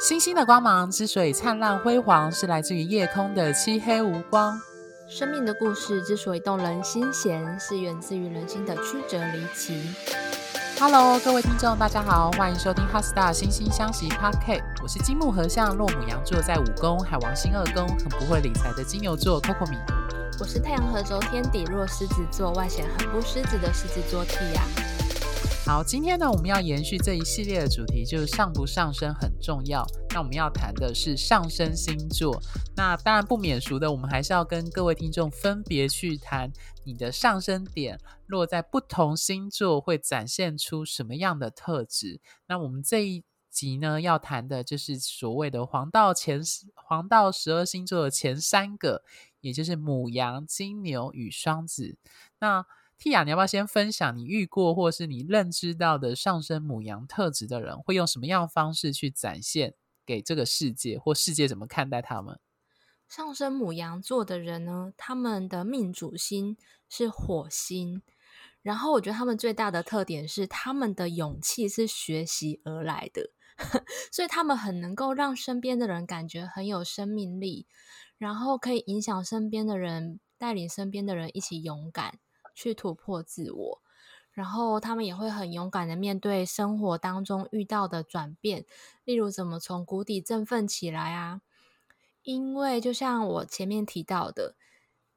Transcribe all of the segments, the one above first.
星星的光芒之所以灿烂辉煌，是来自于夜空的漆黑无光。生命的故事之所以动人心弦，是源自于人心的曲折离奇。Hello，各位听众，大家好，欢迎收听《HeartStar 心星相惜 Podcast》。我是金木合相、落母羊座，在五宫海王星二宫，很不会理财的金牛座 Coco 米。我是太阳合轴天底落狮子座，外显很不狮子的狮子座 Tia。好，今天呢，我们要延续这一系列的主题，就是上不上升很重要。那我们要谈的是上升星座。那当然不免俗的，我们还是要跟各位听众分别去谈你的上升点落在不同星座会展现出什么样的特质。那我们这一集呢，要谈的就是所谓的黄道前黄道十二星座的前三个，也就是母羊、金牛与双子。那 Tia，你要不要先分享你遇过或是你认知到的上升母羊特质的人，会用什么样方式去展现给这个世界，或世界怎么看待他们？上升母羊座的人呢，他们的命主星是火星，然后我觉得他们最大的特点是他们的勇气是学习而来的，所以他们很能够让身边的人感觉很有生命力，然后可以影响身边的人，带领身边的人一起勇敢。去突破自我，然后他们也会很勇敢的面对生活当中遇到的转变，例如怎么从谷底振奋起来啊。因为就像我前面提到的，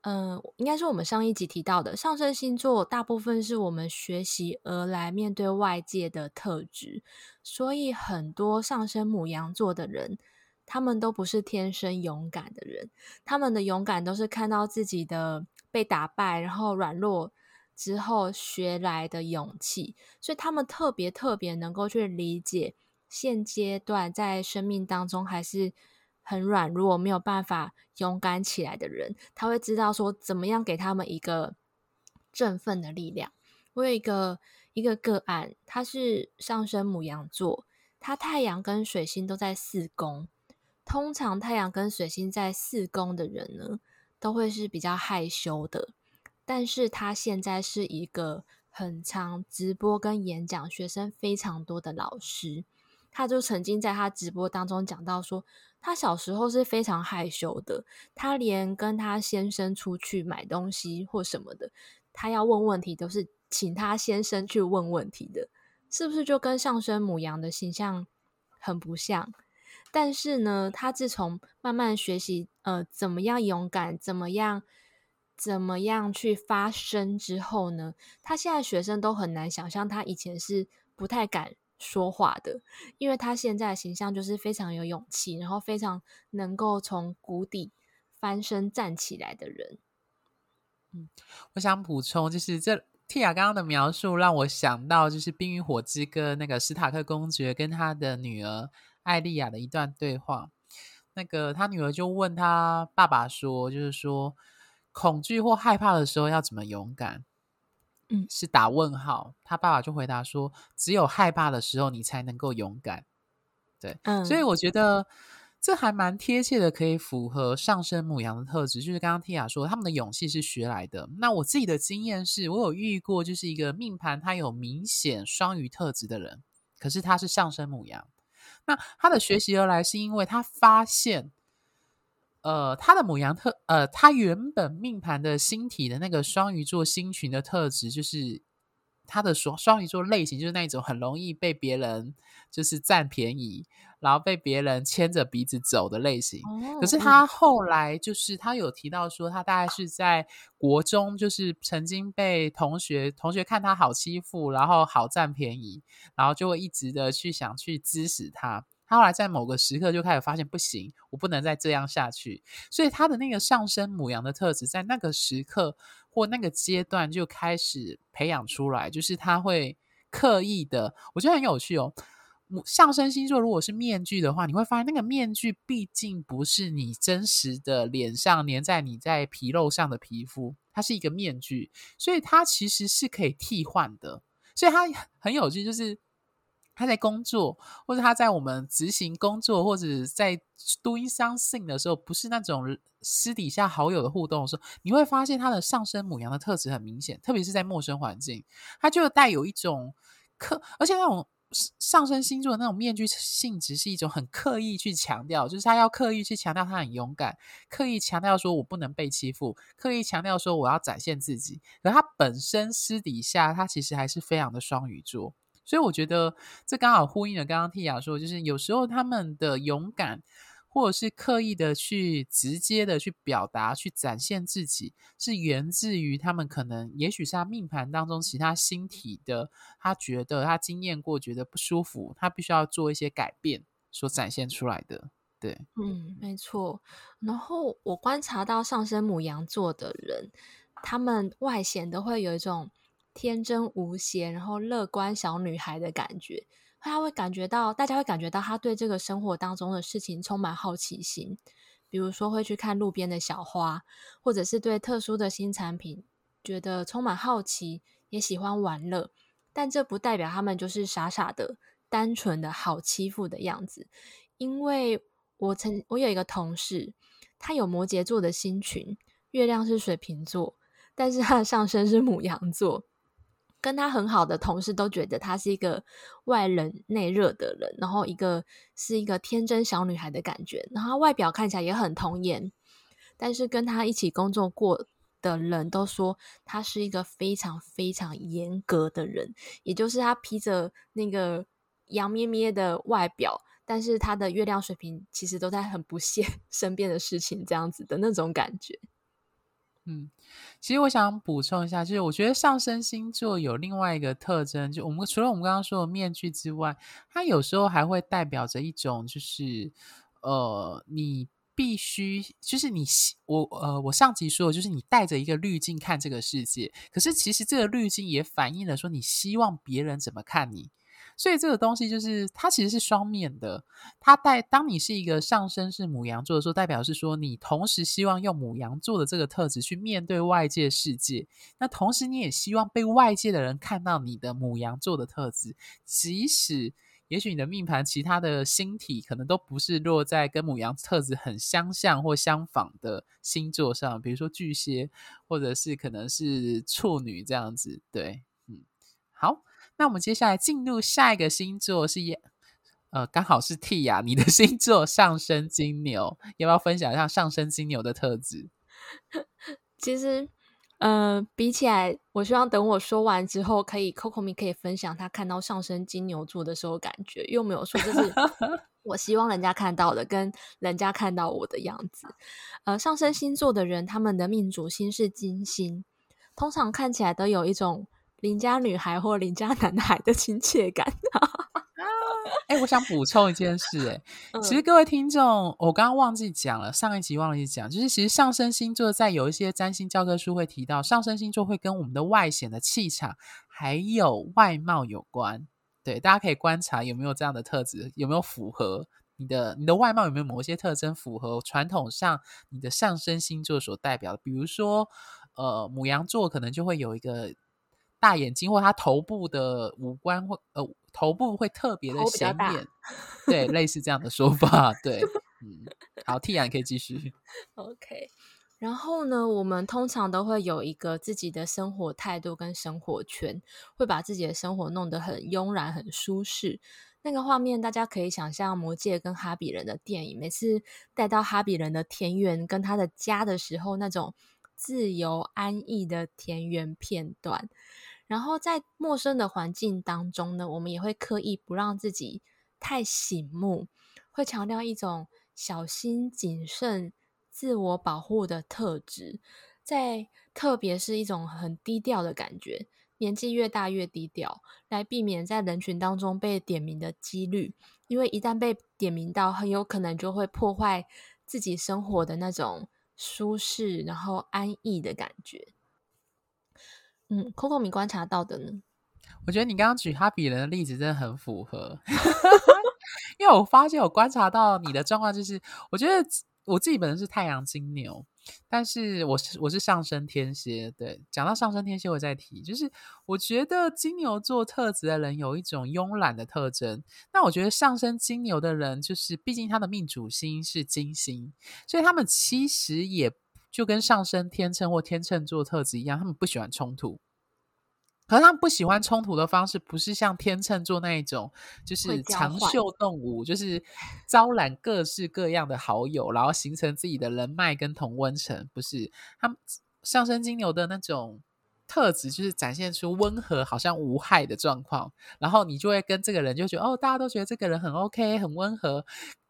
嗯、应该是我们上一集提到的，上升星座大部分是我们学习而来面对外界的特质，所以很多上升母羊座的人，他们都不是天生勇敢的人，他们的勇敢都是看到自己的。被打败，然后软弱之后学来的勇气，所以他们特别特别能够去理解现阶段在生命当中还是很软弱，没有办法勇敢起来的人，他会知道说怎么样给他们一个振奋的力量。我有一个一个个案，他是上升母羊座，他太阳跟水星都在四宫，通常太阳跟水星在四宫的人呢，都会是比较害羞的，但是他现在是一个很常直播跟演讲，学生非常多的老师。他就曾经在他直播当中讲到说，他小时候是非常害羞的，他连跟他先生出去买东西或什么的，他要问问题都是请他先生去问问题的，是不是就跟上升母羊的形象很不像？但是呢，他自从慢慢学习，呃，怎么样勇敢，怎么样，怎么样去发声之后呢，他现在学生都很难想象他以前是不太敢说话的，因为他现在的形象就是非常有勇气，然后非常能够从谷底翻身站起来的人。嗯，我想补充，就是这 Tia 刚刚的描述让我想到，就是《冰与火之歌》那个史塔克公爵跟他的女儿。艾莉亚的一段对话，那个他女儿就问他爸爸说：“就是说，恐惧或害怕的时候要怎么勇敢？”嗯，是打问号。他爸爸就回答说：“只有害怕的时候，你才能够勇敢。”对，嗯，所以我觉得这还蛮贴切的，可以符合上升母羊的特质。就是刚刚 Tia 说，他们的勇气是学来的。那我自己的经验是，我有遇过，就是一个命盘他有明显双鱼特质的人，可是他是上升母羊。那他的学习而来，是因为他发现，呃，他的母羊特，呃，他原本命盘的星体的那个双鱼座星群的特质，就是他的双双鱼座类型，就是那一种很容易被别人就是占便宜。然后被别人牵着鼻子走的类型，可是他后来就是他有提到说，他大概是在国中，就是曾经被同学同学看他好欺负，然后好占便宜，然后就会一直的去想去滋使他。他后来在某个时刻就开始发现不行，我不能再这样下去，所以他的那个上升母羊的特质在那个时刻或那个阶段就开始培养出来，就是他会刻意的，我觉得很有趣哦。上升星座如果是面具的话，你会发现那个面具毕竟不是你真实的脸上粘在你在皮肉上的皮肤，它是一个面具，所以它其实是可以替换的。所以它很有趣，就是他在工作，或者他在我们执行工作，或者在 doing something 的时候，不是那种私底下好友的互动的时候，你会发现他的上升母羊的特质很明显，特别是在陌生环境，他就带有一种客，而且那种。上升星座的那种面具性质是一种很刻意去强调，就是他要刻意去强调他很勇敢，刻意强调说我不能被欺负，刻意强调说我要展现自己。可他本身私底下，他其实还是非常的双鱼座。所以我觉得这刚好呼应了刚刚 Tia 说，就是有时候他们的勇敢。或者是刻意的去直接的去表达、去展现自己，是源自于他们可能，也许是他命盘当中其他星体的，他觉得他经验过，觉得不舒服，他必须要做一些改变所展现出来的。对，嗯，没错。然后我观察到上升母羊座的人，他们外显都会有一种天真无邪，然后乐观小女孩的感觉。他会感觉到，大家会感觉到他对这个生活当中的事情充满好奇心，比如说会去看路边的小花，或者是对特殊的新产品觉得充满好奇，也喜欢玩乐。但这不代表他们就是傻傻的、单纯的好欺负的样子。因为我曾我有一个同事，他有摩羯座的星群，月亮是水瓶座，但是他的上升是母羊座。跟他很好的同事都觉得他是一个外冷内热的人，然后一个是一个天真小女孩的感觉，然后外表看起来也很童颜，但是跟他一起工作过的人都说他是一个非常非常严格的人，也就是他披着那个羊咩咩的外表，但是他的月亮水平其实都在很不屑 身边的事情，这样子的那种感觉。嗯，其实我想补充一下，就是我觉得上升星座有另外一个特征，就我们除了我们刚刚说的面具之外，它有时候还会代表着一种，就是呃，你必须，就是你我呃，我上集说的，就是你带着一个滤镜看这个世界，可是其实这个滤镜也反映了说你希望别人怎么看你。所以这个东西就是它其实是双面的。它带当你是一个上升是母羊座的时候，代表是说你同时希望用母羊座的这个特质去面对外界世界。那同时你也希望被外界的人看到你的母羊座的特质，即使也许你的命盘其他的星体可能都不是落在跟母羊特质很相像或相仿的星座上，比如说巨蟹或者是可能是处女这样子。对，嗯，好。那我们接下来进入下一个星座是，呃，刚好是 Tia，你的 星座上升金牛，要不要分享一下上升金牛的特质？其实，呃，比起来，我希望等我说完之后，可以 Coco 米可以分享他看到上升金牛座的时候感觉，又没有说这是 我希望人家看到的，跟人家看到我的样子。呃，上升星座的人，他们的命主星是金星，通常看起来都有一种。邻家女孩或邻家男孩的亲切感。哎、欸，我想补充一件事、欸，哎，其实各位听众，我刚刚忘记讲了，上一集忘记讲，就是其实上升星座在有一些占星教科书会提到，上升星座会跟我们的外显的气场还有外貌有关。对，大家可以观察有没有这样的特质，有没有符合你的你的外貌有没有某些特征符合传统上你的上升星座所代表的，比如说，呃，母羊座可能就会有一个。大眼睛，或他头部的五官会呃，头部会特别的显眼，对，类似这样的说法，对，嗯，好，Tia 你可以继续。OK，然后呢，我们通常都会有一个自己的生活态度跟生活圈，会把自己的生活弄得很慵懒、很舒适。那个画面大家可以想象，魔戒跟哈比人的电影，每次带到哈比人的田园跟他的家的时候，那种自由安逸的田园片段。然后在陌生的环境当中呢，我们也会刻意不让自己太醒目，会强调一种小心谨慎、自我保护的特质。在特别是一种很低调的感觉，年纪越大越低调，来避免在人群当中被点名的几率。因为一旦被点名到，很有可能就会破坏自己生活的那种舒适，然后安逸的感觉。嗯，Coco 你观察到的呢？我觉得你刚刚举哈比人的例子真的很符合，因为我发现我观察到你的状况，就是我觉得我自己本身是太阳金牛，但是我是我是上升天蝎。对，讲到上升天蝎，我再提，就是我觉得金牛座特质的人有一种慵懒的特征。那我觉得上升金牛的人，就是毕竟他的命主星是金星，所以他们其实也。就跟上升天秤或天秤座特质一样，他们不喜欢冲突，可是他们不喜欢冲突的方式，不是像天秤座那一种，就是长袖动物，就是招揽各式各样的好友，然后形成自己的人脉跟同温层。不是他们上升金牛的那种特质，就是展现出温和、好像无害的状况。然后你就会跟这个人就觉得，哦，大家都觉得这个人很 OK，很温和，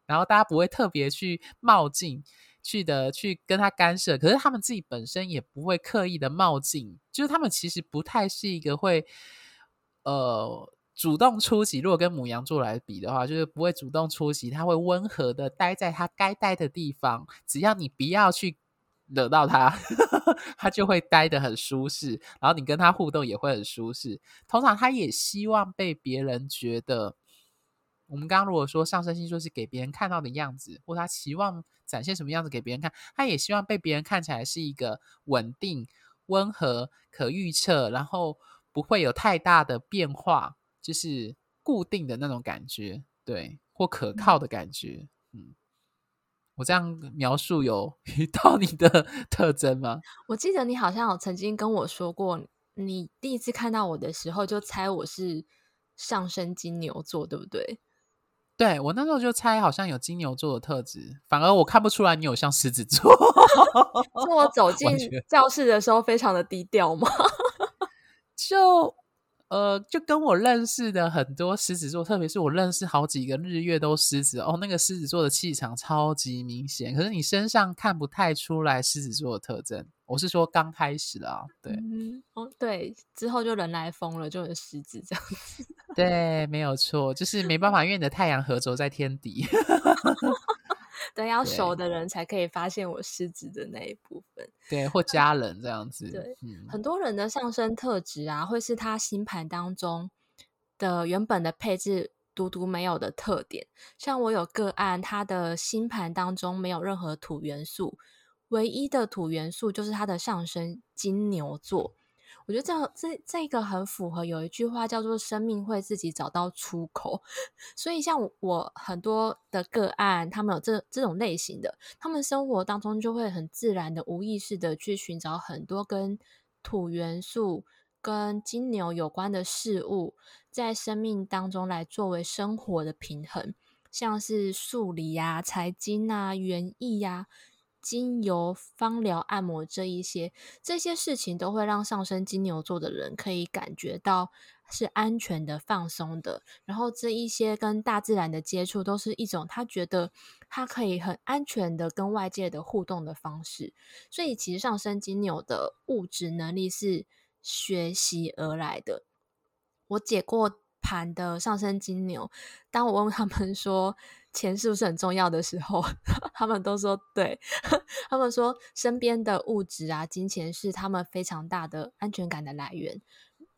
然后大家不会特别去冒进。去的去跟他干涉，可是他们自己本身也不会刻意的冒进，就是他们其实不太是一个会呃主动出击。如果跟母羊座来比的话，就是不会主动出击，他会温和的待在他该待的地方，只要你不要去惹到他，他就会待得很舒适，然后你跟他互动也会很舒适。通常他也希望被别人觉得。我们刚刚如果说上升星座是给别人看到的样子，或他期望展现什么样子给别人看，他也希望被别人看起来是一个稳定、温和、可预测，然后不会有太大的变化，就是固定的那种感觉，对，或可靠的感觉。嗯，我这样描述有 遇到你的 特征吗？我记得你好像有曾经跟我说过，你第一次看到我的时候就猜我是上升金牛座，对不对？对，我那时候就猜好像有金牛座的特质，反而我看不出来你有像狮子座。是我走进教室的时候非常的低调吗？就呃，就跟我认识的很多狮子座，特别是我认识好几个日月都狮子哦，那个狮子座的气场超级明显，可是你身上看不太出来狮子座的特征。我是说刚开始啊，对，嗯，哦，对，之后就人来疯了，就是狮子这样子。对，没有错，就是没办法，因为你的太阳合轴在天底。对，要熟的人才可以发现我狮子的那一部分。对，或家人这样子。对，嗯，很多人的上升特质啊，会是他星盘当中的原本的配置独独没有的特点。像我有个案，他的星盘当中没有任何土元素。唯一的土元素就是他的上升金牛座，我觉得这这这个很符合。有一句话叫做“生命会自己找到出口”，所以像我很多的个案，他们有这这种类型的，他们生活当中就会很自然的、无意识的去寻找很多跟土元素、跟金牛有关的事物，在生命当中来作为生活的平衡，像是数理呀、啊、财经啊、园艺呀。精油、芳疗、按摩这一些这些事情，都会让上升金牛座的人可以感觉到是安全的、放松的。然后这一些跟大自然的接触，都是一种他觉得他可以很安全的跟外界的互动的方式。所以，其实上升金牛的物质能力是学习而来的。我解过盘的上升金牛，当我问他们说，钱是不是很重要的时候，他们都说对。他们说身边的物质啊、金钱是他们非常大的安全感的来源，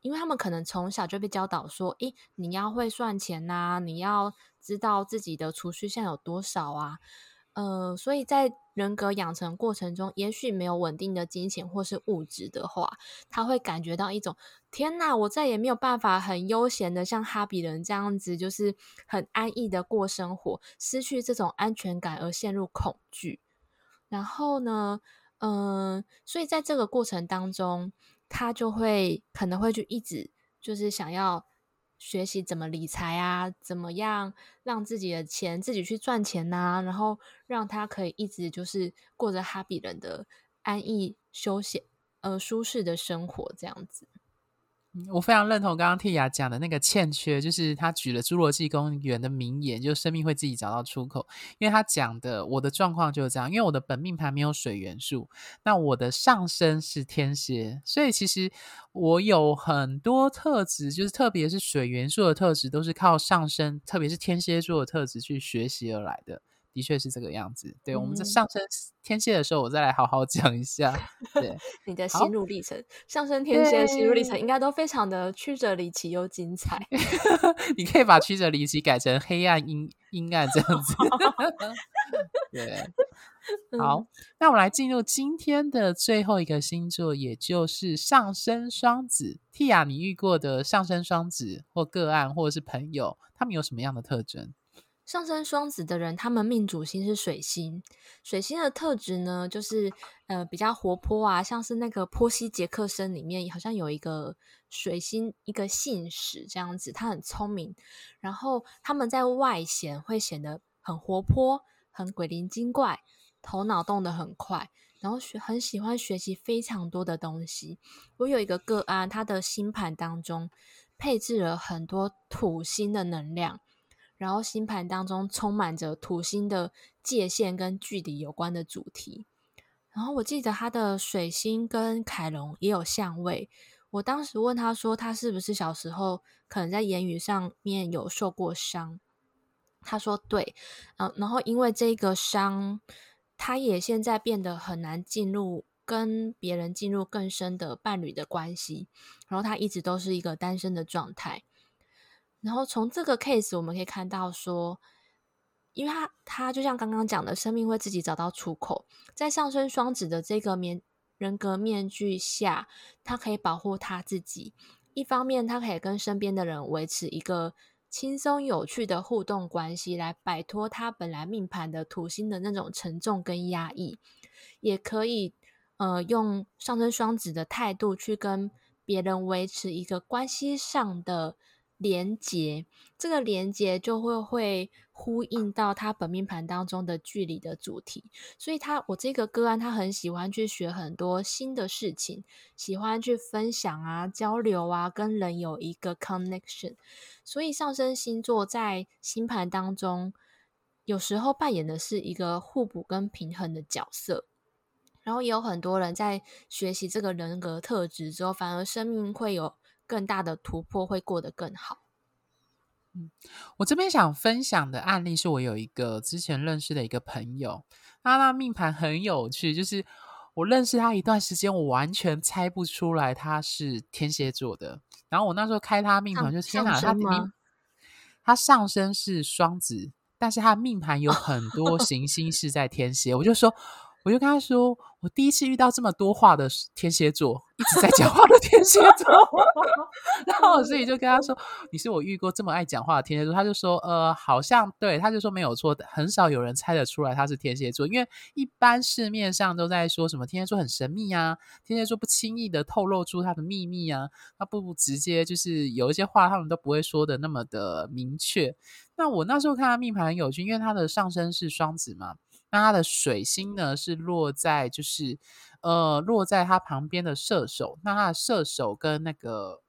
因为他们可能从小就被教导说：“诶，你要会算钱呐，你要知道自己的储蓄现在有多少啊。”呃，所以在人格养成过程中，也许没有稳定的金钱或是物质的话，他会感觉到一种天哪，我再也没有办法很悠闲的像哈比人这样子，就是很安逸的过生活，失去这种安全感而陷入恐惧。然后呢，嗯、所以在这个过程当中，他就会可能会去一直就是想要。学习怎么理财啊？怎么样让自己的钱自己去赚钱呐、然后让他可以一直就是过着哈比人的安逸、休闲、呃舒适的生活，这样子。我非常认同刚刚 Tia 讲的那个欠缺，就是他举了侏罗纪公园的名言，就是生命会自己找到出口。因为他讲的我的状况就是这样，因为我的本命盘没有水元素，那我的上升是天蝎，所以其实我有很多特质，就是特别是水元素的特质，都是靠上升，特别是天蝎座的特质去学习而来的。的确是这个样子。对，我们在上升天蝎的时候，我再来好好讲一下。对，你的心路历程，上升天蝎的心路历程应该都非常的曲折离奇又精彩。你可以把曲折离奇改成黑暗阴阴暗这样子。对，好，那我们来进入今天的最后一个星座，也就是上升双子。Tia，你遇过的上升双子或个案或者是朋友，他们有什么样的特征？上升双子的人，他们命主星是水星。水星的特质呢，就是呃比较活泼啊，像是那个波西杰克森里面好像有一个水星一个信使这样子，他很聪明。然后他们在外显会显得很活泼，很鬼灵精怪，头脑动得很快，然后学很喜欢学习非常多的东西。我有一个个案，他的星盘当中配置了很多土星的能量。然后星盘当中充满着土星的界限跟距离有关的主题。然后我记得他的水星跟凯龙也有相位。我当时问他说，他是不是小时候可能在言语上面有受过伤？他说对。嗯，然后因为这个伤，他也现在变得很难进入跟别人进入更深的伴侣的关系。然后他一直都是一个单身的状态。然后从这个 case 我们可以看到说，因为他他就像刚刚讲的，生命会自己找到出口，在上升双子的这个面人格面具下，他可以保护他自己。一方面，他可以跟身边的人维持一个轻松有趣的互动关系，来摆脱他本来命盘的土星的那种沉重跟压抑；也可以呃用上升双子的态度去跟别人维持一个关系上的。连接，这个连接就会会呼应到他本命盘当中的距离的主题，所以他我这个个案他很喜欢去学很多新的事情，喜欢去分享啊、交流啊，跟人有一个 connection。所以上升星座在星盘当中，有时候扮演的是一个互补跟平衡的角色。然后也有很多人在学习这个人格特质之后，反而生命会有。更大的突破会过得更好。嗯，我这边想分享的案例是我有一个之前认识的一个朋友，他那命盘很有趣，就是我认识他一段时间，我完全猜不出来他是天蝎座的。然后我那时候开他命盘，就天哪，他命他上升是双子，但是他命盘有很多行星是在天蝎，我就说。我就跟他说，我第一次遇到这么多话的天蝎座，一直在讲话的天蝎座。然后我自己就跟他说，你是我遇过这么爱讲话的天蝎座。他就说，呃，好像对，他就说没有错，很少有人猜得出来他是天蝎座，因为一般市面上都在说什么天蝎座很神秘啊，天蝎座不轻易的透露出他的秘密啊，他不不直接就是有一些话他们都不会说的那么的明确。那我那时候看他命盘很有趣，因为他的上升是双子嘛。那他的水星呢，是落在就是呃落在他旁边的射手，那他的射手跟那个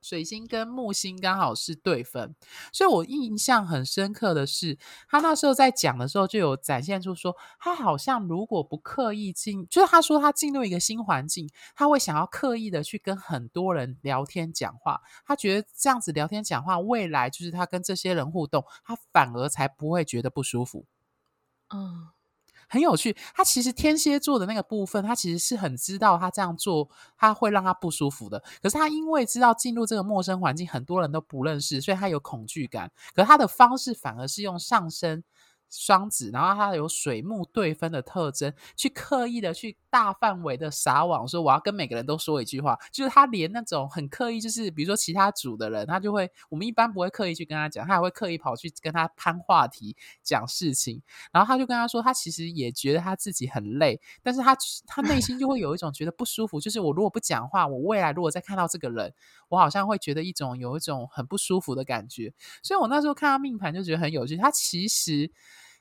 水星跟木星刚好是对分，所以我印象很深刻的是，他那时候在讲的时候就有展现出说，他好像如果不刻意进，就是他说他进入一个新环境，他会想要刻意的去跟很多人聊天讲话，他觉得这样子聊天讲话，未来就是他跟这些人互动，他反而才不会觉得不舒服。嗯，很有趣。他其实天蝎座的那个部分，他其实是很知道他这样做他会让他不舒服的。可是他因为知道进入这个陌生环境，很多人都不认识，所以他有恐惧感。可是他的方式反而是用上升。双子，然后他有水木对分的特征，去刻意的去大范围的撒网，说我要跟每个人都说一句话，就是他连那种很刻意，就是比如说其他组的人，他就会，我们一般不会刻意去跟他讲，他还会刻意跑去跟他攀话题，讲事情，然后他就跟他说，他其实也觉得他自己很累，但是他他内心就会有一种觉得不舒服，就是我如果不讲话，我未来如果再看到这个人，我好像会觉得一种有一种很不舒服的感觉，所以我那时候看他命盘就觉得很有趣，他其实。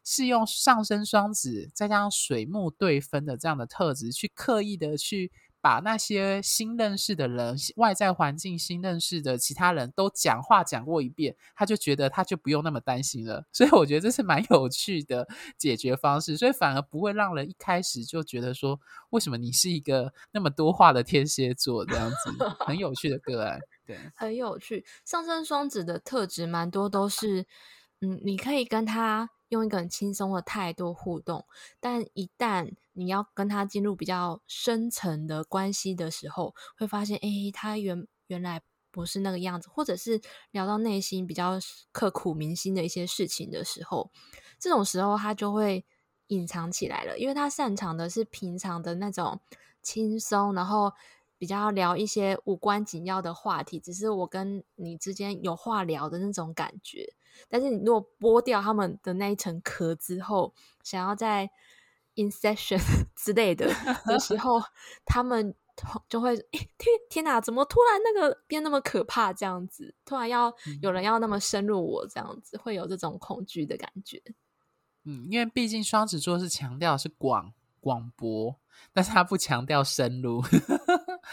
是用上升双子再加上水木对分的这样的特质，去刻意的去把那些新认识的人、外在环境新认识的其他人都讲话讲过一遍，他就觉得他就不用那么担心了。所以我觉得这是蛮有趣的解决方式，所以反而不会让人一开始就觉得说，为什么你是一个那么多话的天蝎座这样子，很有趣的个案。对，很有趣。上升双子的特质蛮多都是，嗯，你可以跟他。用一个很轻松的态度互动，但一旦你要跟他进入比较深层的关系的时候，会发现，哎，他原原来不是那个样子，或者是聊到内心比较刻骨铭心的一些事情的时候，这种时候他就会隐藏起来了，因为他擅长的是平常的那种轻松，然后比较聊一些无关紧要的话题，只是我跟你之间有话聊的那种感觉。但是你如果剥掉他们的那一层壳之后，想要在 Inception 之类的的时候，他们就会天天哪，怎么突然那个变那么可怕？这样子，突然要有人要那么深入我，这样子会有这种恐惧的感觉。嗯，因为毕竟双子座是强调是广广博，但是他不强调深入。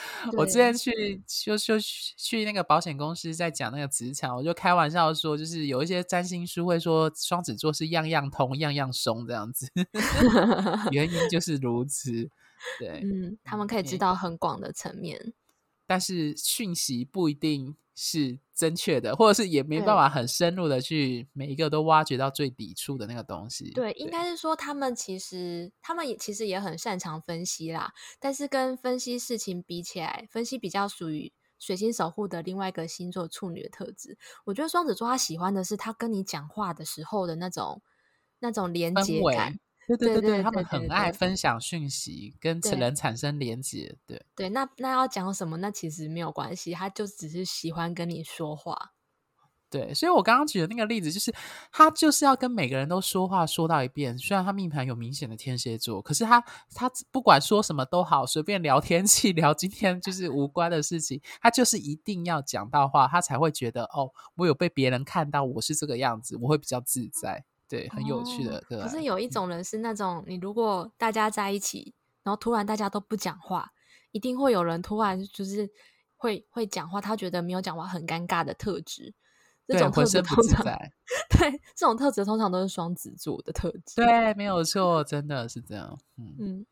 我之前。去就就去那个保险公司，在讲那个职场，我就开玩笑说，就是有一些占星书会说双子座是样样通，样样松这样子，原因就是如此。对，嗯，他们可以知道很广的层面，但是讯息不一定是正确的，或者是也没办法很深入的去每一个都挖掘到最底处的那个东西。对，对应该是说他们其实他们也其实也很擅长分析啦，但是跟分析事情比起来，分析比较属于水星守护的另外一个星座处女的特质。我觉得双子座他喜欢的是他跟你讲话的时候的那种那种连接感。对对对对，他们很爱分享讯息，跟此人产生连接。对对，那那要讲什么？那其实没有关系，他就只是喜欢跟你说话。对，所以我刚刚举的那个例子，就是他就是要跟每个人都说话说到一遍。虽然他命盘有明显的天蝎座，可是他他不管说什么都好，随便聊天气，聊今天就是无关的事情，他就是一定要讲到话，他才会觉得哦，我有被别人看到我是这个样子，我会比较自在。对，很有趣的。可、哦、是有一种人是那种，你如果大家在一起，然后突然大家都不讲话，一定会有人突然就是会会讲话，他觉得没有讲话很尴尬的特质。这种特质通常 对，这种特质通常都是双子座的特质。对，没有错，真的是这样。嗯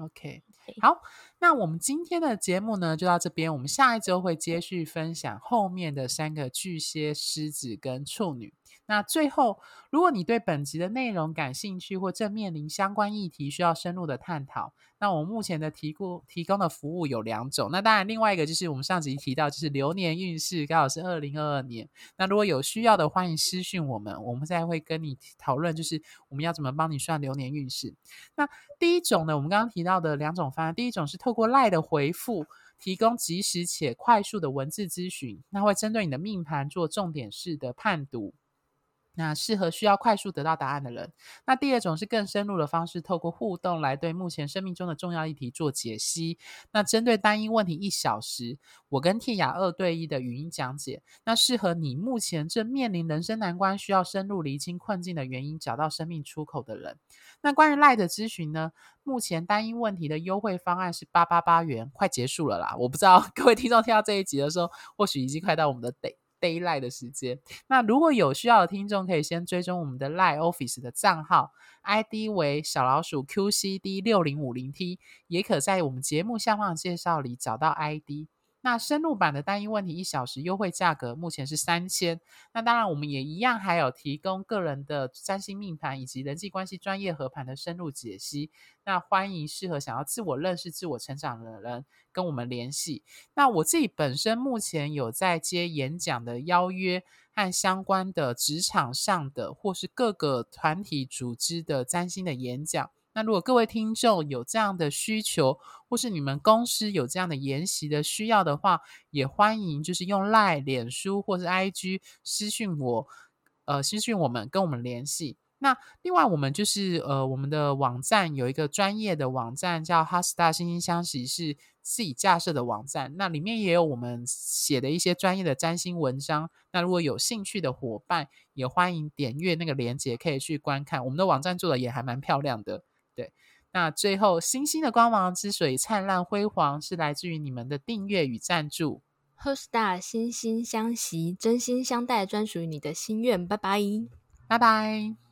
，OK，好，那我们今天的节目呢就到这边，我们下一周会接续分享后面的三个巨蟹、狮子跟处女。那最后，如果你对本集的内容感兴趣，或正面临相关议题需要深入的探讨，那我们目前的提供提供的服务有两种。那当然，另外一个就是我们上集提到，就是流年运势，刚好是二零二二年。那如果有需要的，欢迎私讯我们，我们再会跟你讨论，就是我们要怎么帮你算流年运势。那第一种呢，我们刚刚提到的两种方案，第一种是透过赖的回复，提供及时且快速的文字咨询，那会针对你的命盘做重点式的判读。那适合需要快速得到答案的人。那第二种是更深入的方式，透过互动来对目前生命中的重要议题做解析。那针对单一问题一小时，我跟蒂雅二对一的语音讲解。那适合你目前正面临人生难关，需要深入厘清困境的原因，找到生命出口的人。那关于 LINE 的咨询呢？目前单一问题的优惠方案是八八八元，快结束了啦。我不知道 各位听众听到这一集的时候，或许已经快到我们的顶。Daylight 的时间，那如果有需要的听众，可以先追踪我们的 Line Office 的账号，ID 为小老鼠 QCD 六零五零 T，也可在我们节目下方的介绍里找到 ID。那深入版的单一问题一小时优惠价格目前是三千。那当然，我们也一样还有提供个人的占星命盘以及人际关系专业合盘的深入解析。那欢迎适合想要自我认识、自我成长的人跟我们联系。那我自己本身目前有在接演讲的邀约和相关的职场上的或是各个团体组织的占星的演讲。那如果各位听众有这样的需求，或是你们公司有这样的研习的需要的话，也欢迎就是用赖、脸书或是 IG 私讯我，呃，私讯我们跟我们联系。那另外我们就是呃，我们的网站有一个专业的网站叫 HeartStar 心星相惜，是自己架设的网站。那里面也有我们写的一些专业的占星文章。那如果有兴趣的伙伴，也欢迎点阅那个链接，可以去观看。我们的网站做的也还蛮漂亮的。对，那最后，星星的光芒之所以灿烂辉煌，是来自于你们的订阅与赞助。HeartStar 心星相惜，真心相待，专属于你的心愿。拜拜，拜拜。